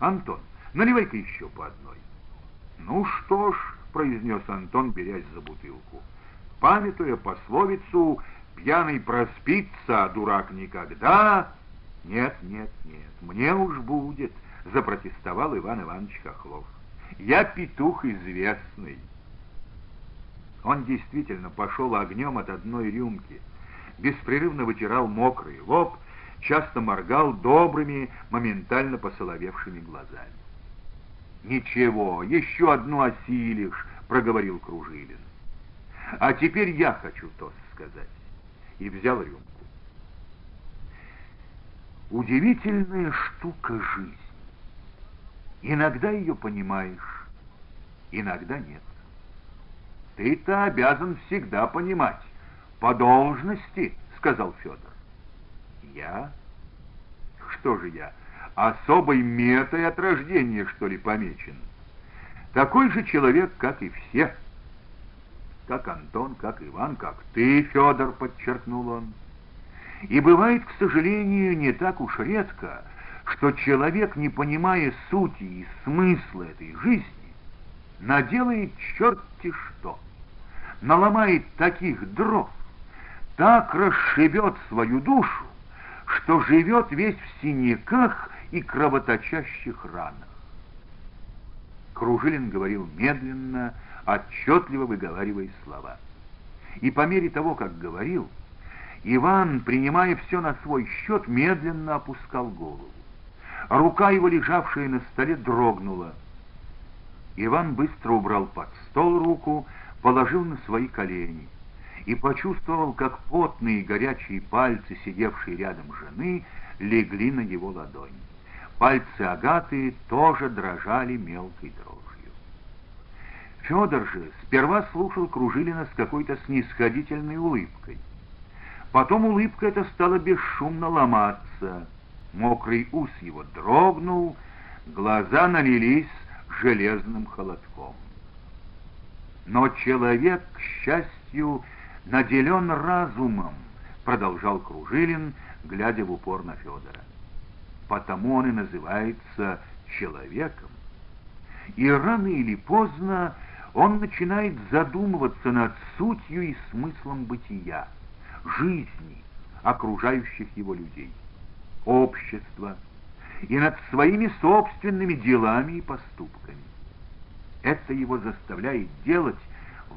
«Антон, наливай-ка еще по одной». «Ну что ж», — произнес Антон, берясь за бутылку, памятуя пословицу «пьяный проспится, а дурак никогда», «Нет, нет, нет, мне уж будет», — запротестовал Иван Иванович Хохлов. «Я петух известный». Он действительно пошел огнем от одной рюмки — беспрерывно вытирал мокрый лоб, часто моргал добрыми, моментально посоловевшими глазами. «Ничего, еще одну осилишь», — проговорил Кружилин. «А теперь я хочу тост сказать». И взял рюмку. Удивительная штука жизнь. Иногда ее понимаешь, иногда нет. Ты-то обязан всегда понимать, «По должности», — сказал Федор. «Я? Что же я, особой метой от рождения, что ли, помечен? Такой же человек, как и все. Как Антон, как Иван, как ты, Федор», — подчеркнул он. И бывает, к сожалению, не так уж редко, что человек, не понимая сути и смысла этой жизни, наделает черти что, наломает таких дров, так расшибет свою душу, что живет весь в синяках и кровоточащих ранах. Кружилин говорил медленно, отчетливо выговаривая слова. И по мере того, как говорил, Иван, принимая все на свой счет, медленно опускал голову. Рука его, лежавшая на столе, дрогнула. Иван быстро убрал под стол руку, положил на свои колени и почувствовал, как потные горячие пальцы, сидевшие рядом жены, легли на его ладонь. Пальцы Агаты тоже дрожали мелкой дрожью. Федор же сперва слушал Кружилина с какой-то снисходительной улыбкой. Потом улыбка эта стала бесшумно ломаться. Мокрый ус его дрогнул, глаза налились железным холодком. Но человек, к счастью, наделен разумом, продолжал Кружилин, глядя в упор на Федора. Потому он и называется человеком. И рано или поздно он начинает задумываться над сутью и смыслом бытия, жизни, окружающих его людей, общества и над своими собственными делами и поступками. Это его заставляет делать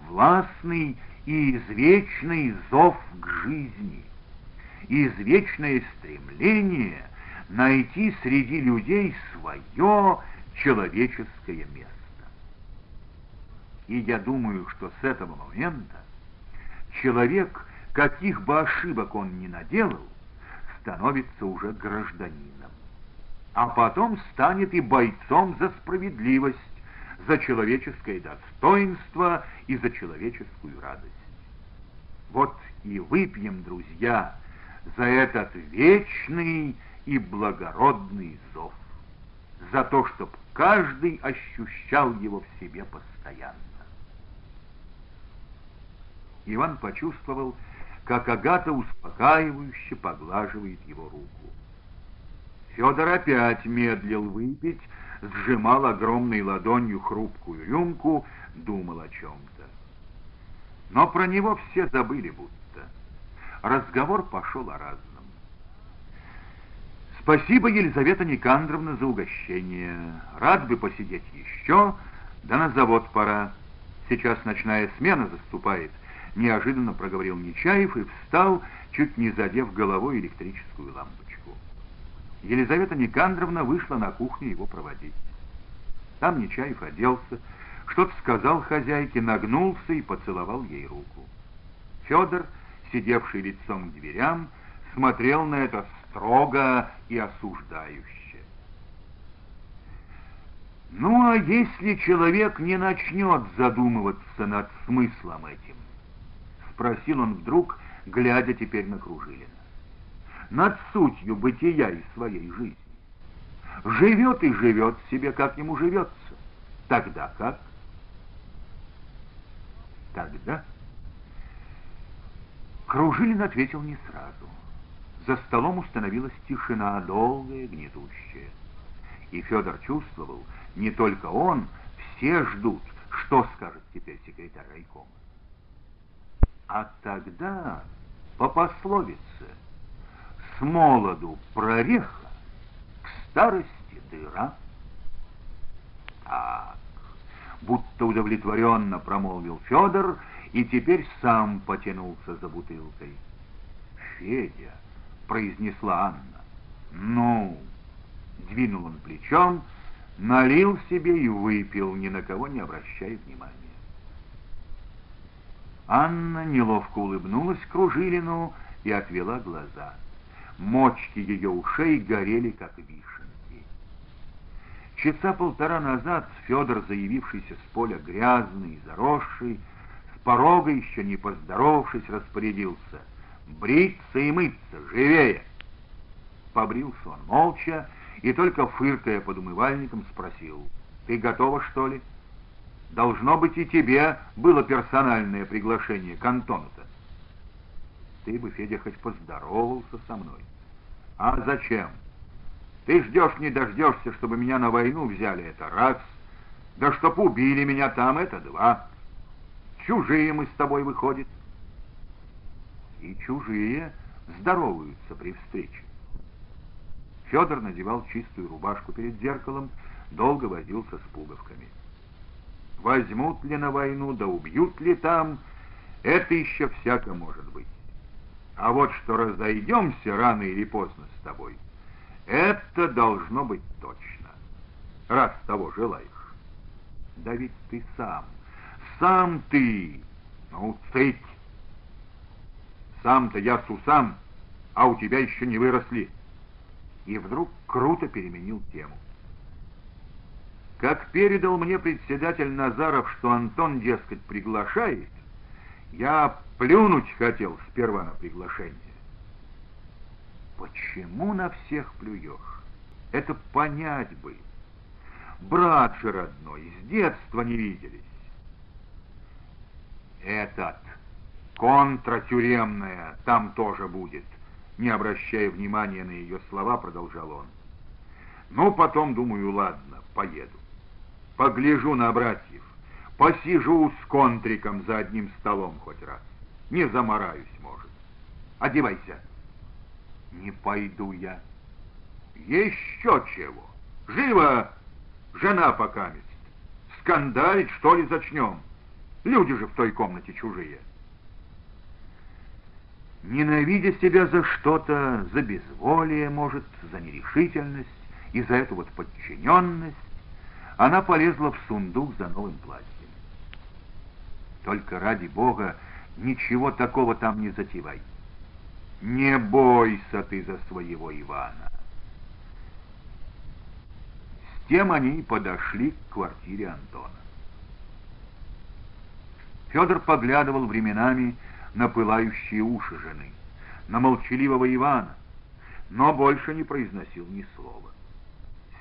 властный и извечный зов к жизни, извечное стремление найти среди людей свое человеческое место. И я думаю, что с этого момента человек, каких бы ошибок он ни наделал, становится уже гражданином, а потом станет и бойцом за справедливость, за человеческое достоинство и за человеческую радость. Вот и выпьем, друзья, за этот вечный и благородный зов, за то, чтобы каждый ощущал его в себе постоянно. Иван почувствовал, как Агата успокаивающе поглаживает его руку. Федор опять медлил выпить, сжимал огромной ладонью хрупкую рюмку, думал о чем-то. Но про него все забыли будто. Разговор пошел о разном. Спасибо, Елизавета Никандровна, за угощение. Рад бы посидеть еще, да на завод пора. Сейчас ночная смена заступает, неожиданно проговорил Нечаев и встал, чуть не задев головой электрическую лампочку. Елизавета Никандровна вышла на кухню его проводить. Там Нечаев оделся, что-то сказал хозяйке, нагнулся и поцеловал ей руку. Федор, сидевший лицом к дверям, смотрел на это строго и осуждающе. Ну а если человек не начнет задумываться над смыслом этим? Спросил он вдруг, глядя теперь на Кружилина. Над сутью бытия и своей жизни. Живет и живет себе, как ему живется. Тогда как? Тогда... Кружилин ответил не сразу. За столом установилась тишина, долгая, гнетущая. И Федор чувствовал, не только он, все ждут, что скажет теперь секретарь райкома. А тогда, по пословице, с молоду прореха, к старости дыра. Так, будто удовлетворенно промолвил Федор и теперь сам потянулся за бутылкой. «Федя!» произнесла Анна. «Ну!» — двинул он плечом, налил себе и выпил, ни на кого не обращая внимания. Анна неловко улыбнулась Кружилину и отвела глаза. Мочки ее ушей горели, как вишенки. Часа полтора назад Федор, заявившийся с поля грязный и заросший, с порога еще не поздоровавшись, распорядился — бриться и мыться, живее!» Побрился он молча и только фыркая под умывальником спросил, «Ты готова, что ли?» «Должно быть, и тебе было персональное приглашение к Антону-то». «Ты бы, Федя, хоть поздоровался со мной». «А зачем? Ты ждешь, не дождешься, чтобы меня на войну взяли, это раз. Да чтоб убили меня там, это два. Чужие мы с тобой, выходит» и чужие здороваются при встрече. Федор надевал чистую рубашку перед зеркалом, долго возился с пуговками. Возьмут ли на войну, да убьют ли там, это еще всяко может быть. А вот что разойдемся рано или поздно с тобой, это должно быть точно, раз того желаешь. Да ведь ты сам, сам ты, ну, цыть. Сам-то я сусам, а у тебя еще не выросли. И вдруг круто переменил тему. Как передал мне председатель Назаров, что Антон, дескать, приглашает, я плюнуть хотел сперва на приглашение. Почему на всех плюешь? Это понять бы. Брат же родной, с детства не виделись. Этот, контратюремная, там тоже будет. Не обращая внимания на ее слова, продолжал он. Ну, потом, думаю, ладно, поеду. Погляжу на братьев, посижу с контриком за одним столом хоть раз. Не замораюсь, может. Одевайся. Не пойду я. Еще чего. Живо, жена покамест. Скандалить, что ли, зачнем? Люди же в той комнате чужие. Ненавидя себя за что-то, за безволие, может, за нерешительность и за эту вот подчиненность, она полезла в сундук за новым платьем. Только ради Бога ничего такого там не затевай. Не бойся ты за своего Ивана. С тем они и подошли к квартире Антона. Федор поглядывал временами на пылающие уши жены, на молчаливого Ивана, но больше не произносил ни слова.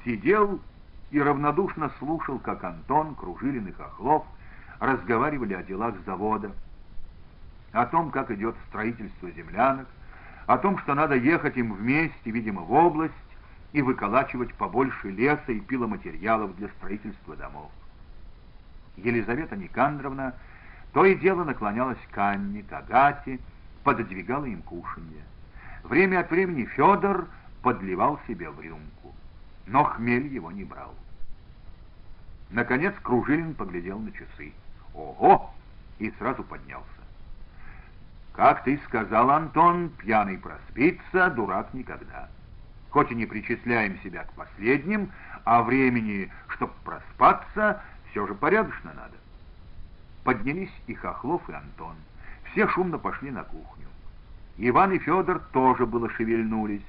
Сидел и равнодушно слушал, как Антон, Кружилин и Хохлов разговаривали о делах завода, о том, как идет строительство землянок, о том, что надо ехать им вместе, видимо, в область, и выколачивать побольше леса и пиломатериалов для строительства домов. Елизавета Никандровна то и дело наклонялась к Анне, к Агате, пододвигала им кушанье. Время от времени Федор подливал себе в рюмку но хмель его не брал. Наконец Кружилин поглядел на часы. Ого! И сразу поднялся. Как ты сказал, Антон, пьяный проспится, дурак никогда. Хоть и не причисляем себя к последним, а времени, чтоб проспаться, все же порядочно надо. Поднялись и Хохлов, и Антон. Все шумно пошли на кухню. Иван и Федор тоже было шевельнулись.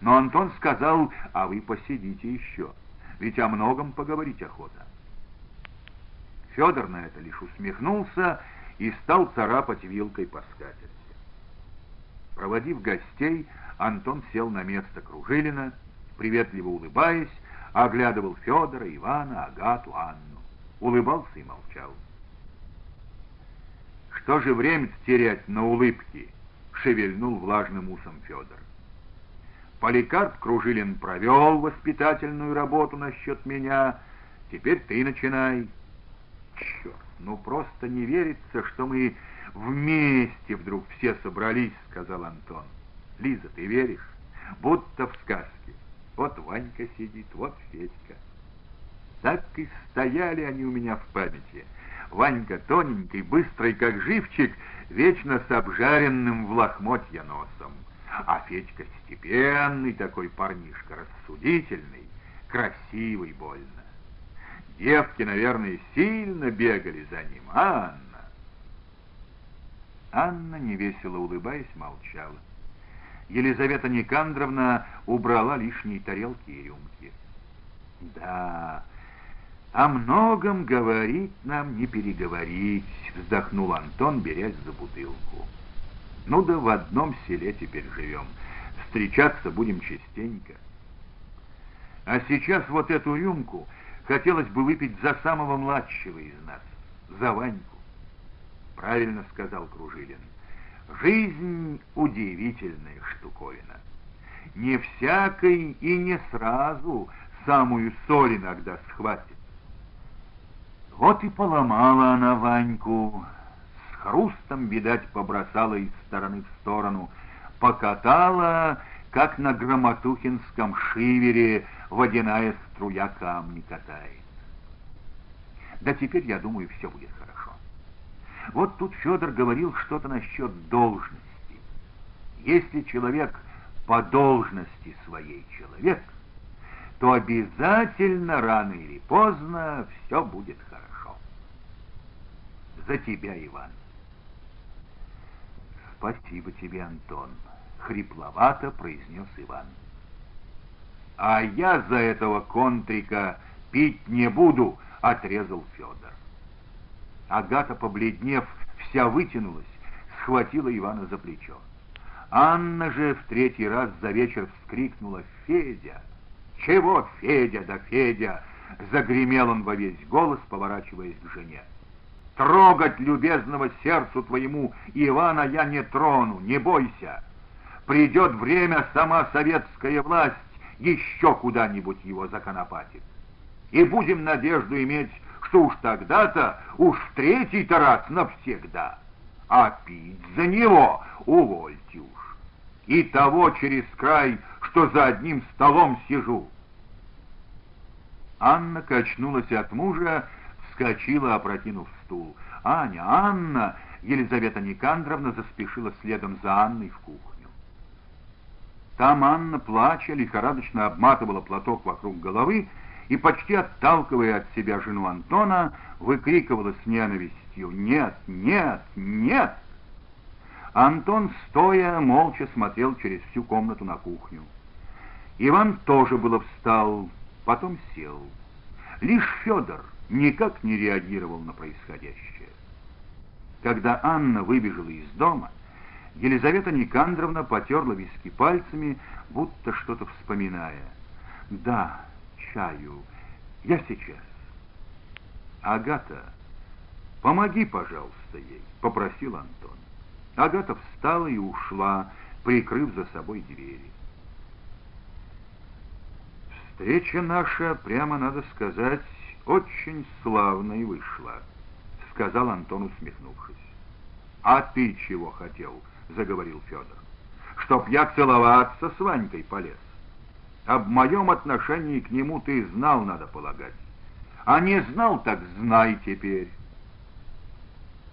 Но Антон сказал, а вы посидите еще, ведь о многом поговорить охота. Федор на это лишь усмехнулся и стал царапать вилкой по скатерти. Проводив гостей, Антон сел на место Кружилина, приветливо улыбаясь, оглядывал Федора, Ивана, Агату, Анну. Улыбался и молчал. «Что же время терять на улыбки?» — шевельнул влажным усом Федор. Поликарп Кружилин провел воспитательную работу насчет меня. Теперь ты начинай. Черт, ну просто не верится, что мы вместе вдруг все собрались, сказал Антон. Лиза, ты веришь? Будто в сказке. Вот Ванька сидит, вот Федька. Так и стояли они у меня в памяти. Ванька тоненький, быстрый, как живчик, вечно с обжаренным в лохмотья носом. А Федька степенный такой парнишка, рассудительный, красивый больно. Девки, наверное, сильно бегали за ним, а Анна? Анна, невесело улыбаясь, молчала. Елизавета Никандровна убрала лишние тарелки и рюмки. «Да, о многом говорить нам не переговорить», — вздохнул Антон, берясь за бутылку. Ну да в одном селе теперь живем. Встречаться будем частенько. А сейчас вот эту рюмку хотелось бы выпить за самого младшего из нас, за Ваньку. Правильно сказал Кружилин. Жизнь удивительная штуковина. Не всякой и не сразу самую соль иногда схватит. Вот и поломала она Ваньку, хрустом, видать, побросала из стороны в сторону, покатала, как на громотухинском шивере водяная струя камни катает. Да теперь, я думаю, все будет хорошо. Вот тут Федор говорил что-то насчет должности. Если человек по должности своей человек, то обязательно рано или поздно все будет хорошо. За тебя, Иван. Спасибо тебе, Антон, хрипловато произнес Иван. А я за этого контрика пить не буду, отрезал Федор. Агата, побледнев, вся вытянулась, схватила Ивана за плечо. Анна же в третий раз за вечер вскрикнула «Федя!» «Чего, Федя, да Федя!» Загремел он во весь голос, поворачиваясь к жене. «Трогать любезного сердцу твоему Ивана я не трону, не бойся! Придет время, сама советская власть еще куда-нибудь его законопатит. И будем надежду иметь, что уж тогда-то, уж третий-то раз навсегда. А пить за него увольте уж и того через край, что за одним столом сижу. Анна качнулась от мужа, вскочила, опрокинув стул. Аня, Анна! Елизавета Никандровна заспешила следом за Анной в кухню. Там Анна, плача, лихорадочно обматывала платок вокруг головы и, почти отталкивая от себя жену Антона, выкрикивала с ненавистью «Нет, нет, нет!» Антон, стоя, молча смотрел через всю комнату на кухню. Иван тоже было встал, потом сел. Лишь Федор никак не реагировал на происходящее. Когда Анна выбежала из дома, Елизавета Никандровна потерла виски пальцами, будто что-то вспоминая. «Да, чаю. Я сейчас». «Агата, помоги, пожалуйста, ей», — попросил Антон. Агата встала и ушла, прикрыв за собой двери. Встреча наша, прямо надо сказать, очень славной вышла, сказал Антон, усмехнувшись. А ты чего хотел? заговорил Федор. Чтоб я целоваться с Ванькой полез. Об моем отношении к нему ты знал, надо полагать. А не знал, так знай теперь.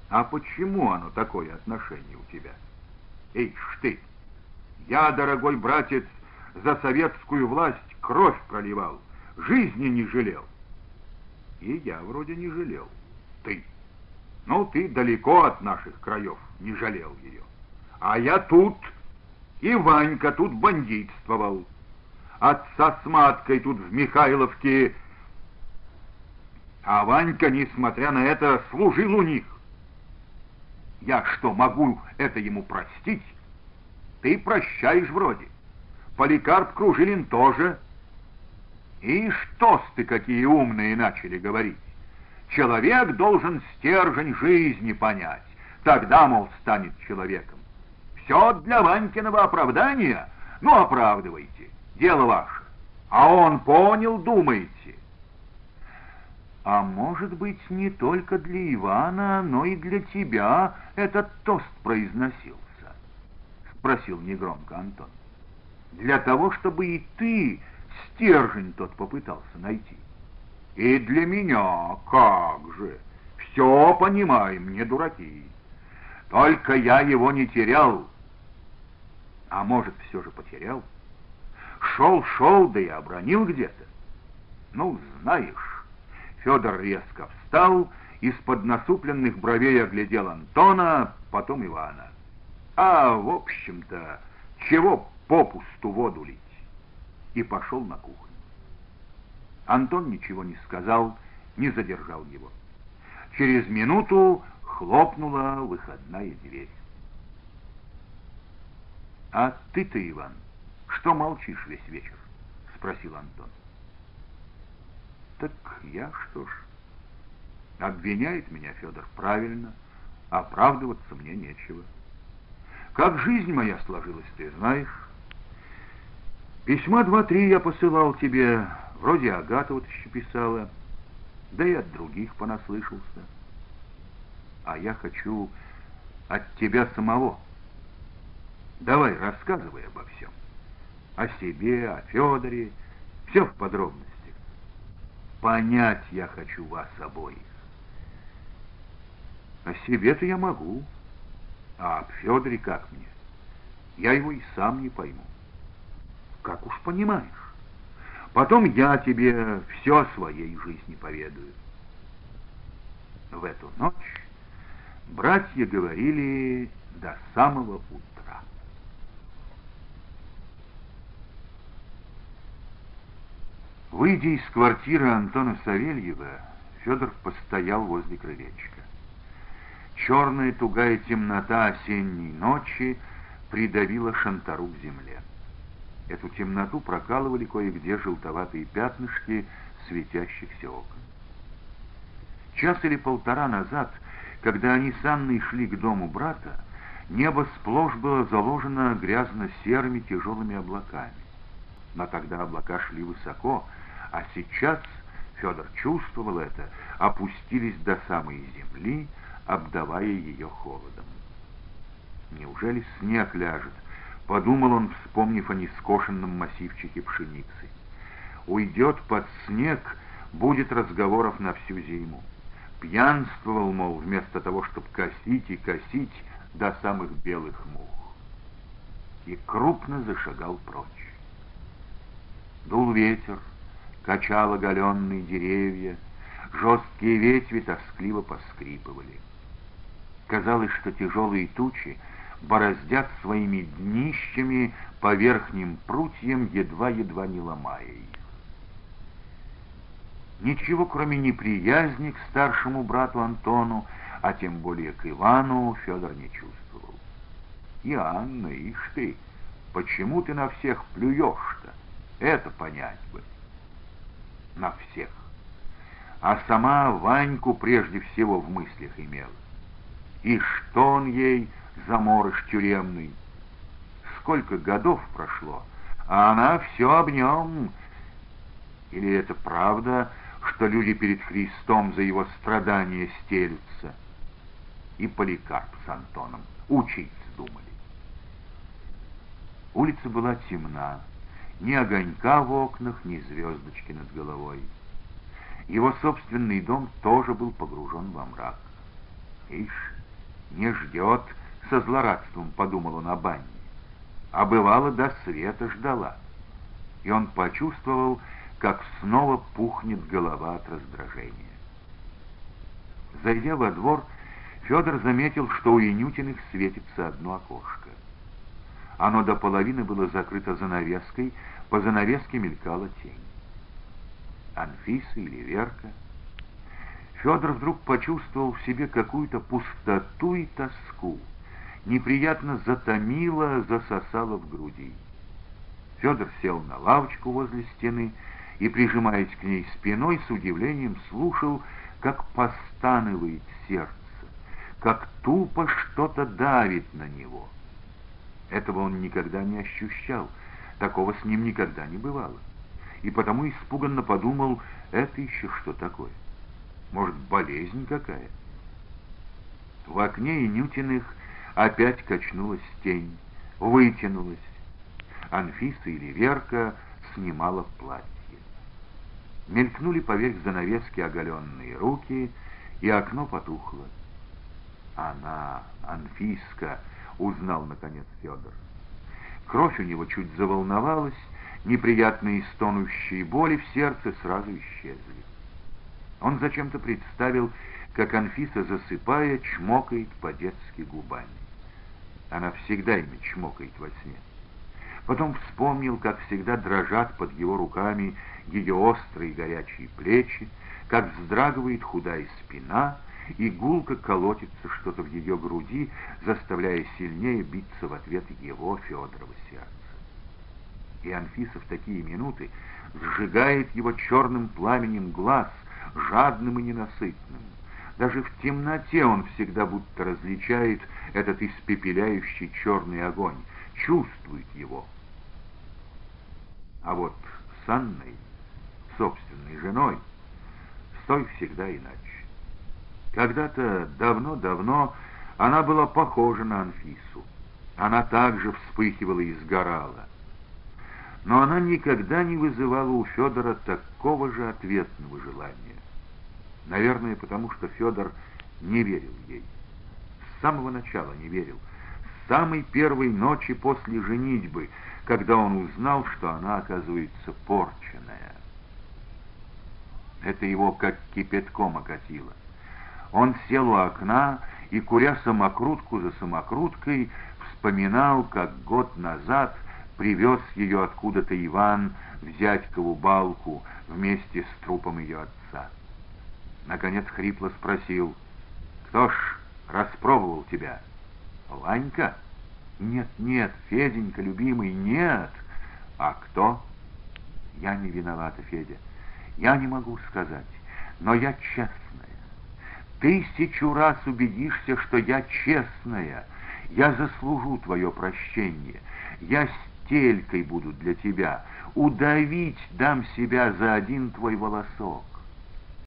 А почему оно такое отношение у тебя? Эй, ты! Я, дорогой братец, за советскую власть кровь проливал, жизни не жалел. И я вроде не жалел. Ты. Ну, ты далеко от наших краев не жалел ее. А я тут, и Ванька тут бандитствовал. Отца с маткой тут в Михайловке... А Ванька, несмотря на это, служил у них. Я что, могу это ему простить? Ты прощаешь вроде. Поликарп Кружилин тоже. И что ты какие умные начали говорить? Человек должен стержень жизни понять. Тогда, мол, станет человеком. Все для Ванькиного оправдания? Ну, оправдывайте. Дело ваше. А он понял, думаете? А может быть, не только для Ивана, но и для тебя этот тост произносился? Спросил негромко Антон. Для того, чтобы и ты стержень тот попытался найти. И для меня, как же, все понимаем, не дураки. Только я его не терял. А может, все же потерял? Шел-шел, да и обронил где-то. Ну, знаешь, Федор резко встал, из-под насупленных бровей оглядел Антона, потом Ивана. А, в общем-то, чего попусту воду лить? И пошел на кухню. Антон ничего не сказал, не задержал его. Через минуту хлопнула выходная дверь. «А ты-то, Иван, что молчишь весь вечер?» — спросил Антон. Так я что ж? Обвиняет меня Федор правильно, оправдываться мне нечего. Как жизнь моя сложилась, ты знаешь. Письма два-три я посылал тебе, вроде Агата вот еще писала, да и от других понаслышался. А я хочу от тебя самого. Давай, рассказывай обо всем. О себе, о Федоре, все в подробности. Понять я хочу вас обоих. О себе-то я могу, а об Федоре как мне? Я его и сам не пойму. Как уж понимаешь. Потом я тебе все о своей жизни поведаю. В эту ночь братья говорили до самого утра. Выйдя из квартиры Антона Савельева, Федор постоял возле крылечка. Черная тугая темнота осенней ночи придавила шантару к земле. Эту темноту прокалывали кое-где желтоватые пятнышки светящихся окон. Час или полтора назад, когда они с Анной шли к дому брата, небо сплошь было заложено грязно-серыми тяжелыми облаками. Но тогда облака шли высоко, а сейчас, Федор чувствовал это, опустились до самой земли, обдавая ее холодом. Неужели снег ляжет? Подумал он, вспомнив о нескошенном массивчике пшеницы. Уйдет под снег, будет разговоров на всю зиму. Пьянствовал, мол, вместо того, чтобы косить и косить до самых белых мух. И крупно зашагал прочь. Дул ветер, качал оголенные деревья, жесткие ветви тоскливо поскрипывали. Казалось, что тяжелые тучи бороздят своими днищами по верхним прутьям, едва-едва не ломая их. Ничего, кроме неприязни к старшему брату Антону, а тем более к Ивану, Федор не чувствовал. И Анна, ишь ты, почему ты на всех плюешь-то? Это понять бы. На всех. А сама Ваньку прежде всего в мыслях имела. И что он ей заморыш тюремный? Сколько годов прошло, а она все об нем. Или это правда, что люди перед Христом за его страдания стелются? И Поликарп с Антоном учиться думали. Улица была темна, ни огонька в окнах, ни звездочки над головой. Его собственный дом тоже был погружен во мрак. Ишь, не ждет, со злорадством подумал он о Банне. А бывало, до света ждала. И он почувствовал, как снова пухнет голова от раздражения. Зайдя во двор, Федор заметил, что у Инютиных светится одно окошко. Оно до половины было закрыто занавеской, по занавеске мелькала тень. Анфиса или Верка — Федор вдруг почувствовал в себе какую-то пустоту и тоску. Неприятно затомило, засосало в груди. Федор сел на лавочку возле стены и, прижимаясь к ней спиной, с удивлением слушал, как постанывает сердце, как тупо что-то давит на него. Этого он никогда не ощущал, такого с ним никогда не бывало. И потому испуганно подумал, это еще что такое? Может, болезнь какая? В окне Инютиных опять качнулась тень, вытянулась. Анфиса или Верка снимала платье. Мелькнули поверх занавески оголенные руки, и окно потухло. Она, Анфиска, узнал, наконец, Федор. Кровь у него чуть заволновалась, неприятные стонущие боли в сердце сразу исчезли. Он зачем-то представил, как Анфиса, засыпая, чмокает по-детски губами. Она всегда ими чмокает во сне. Потом вспомнил, как всегда дрожат под его руками ее острые горячие плечи, как вздрагивает худая спина, и гулко колотится что-то в ее груди, заставляя сильнее биться в ответ его, Федорова, сердца. И Анфиса в такие минуты сжигает его черным пламенем глаз — жадным и ненасытным. Даже в темноте он всегда будто различает этот испепеляющий черный огонь, чувствует его. А вот с Анной, собственной женой, с той всегда иначе. Когда-то давно-давно она была похожа на Анфису. Она также вспыхивала и сгорала. Но она никогда не вызывала у Федора такого же ответного желания. Наверное, потому что Федор не верил ей. С самого начала не верил. С самой первой ночи после женитьбы, когда он узнал, что она, оказывается, порченная. Это его как кипятком окатило. Он сел у окна и, куря самокрутку за самокруткой, вспоминал, как год назад привез ее откуда-то Иван в зятькову балку вместе с трупом ее отца. Наконец хрипло спросил, «Кто ж распробовал тебя? Ванька?» «Нет, нет, Феденька, любимый, нет!» «А кто?» «Я не виновата, Федя. Я не могу сказать, но я честная. Тысячу раз убедишься, что я честная. Я заслужу твое прощение. Я стелькой буду для тебя. Удавить дам себя за один твой волосок.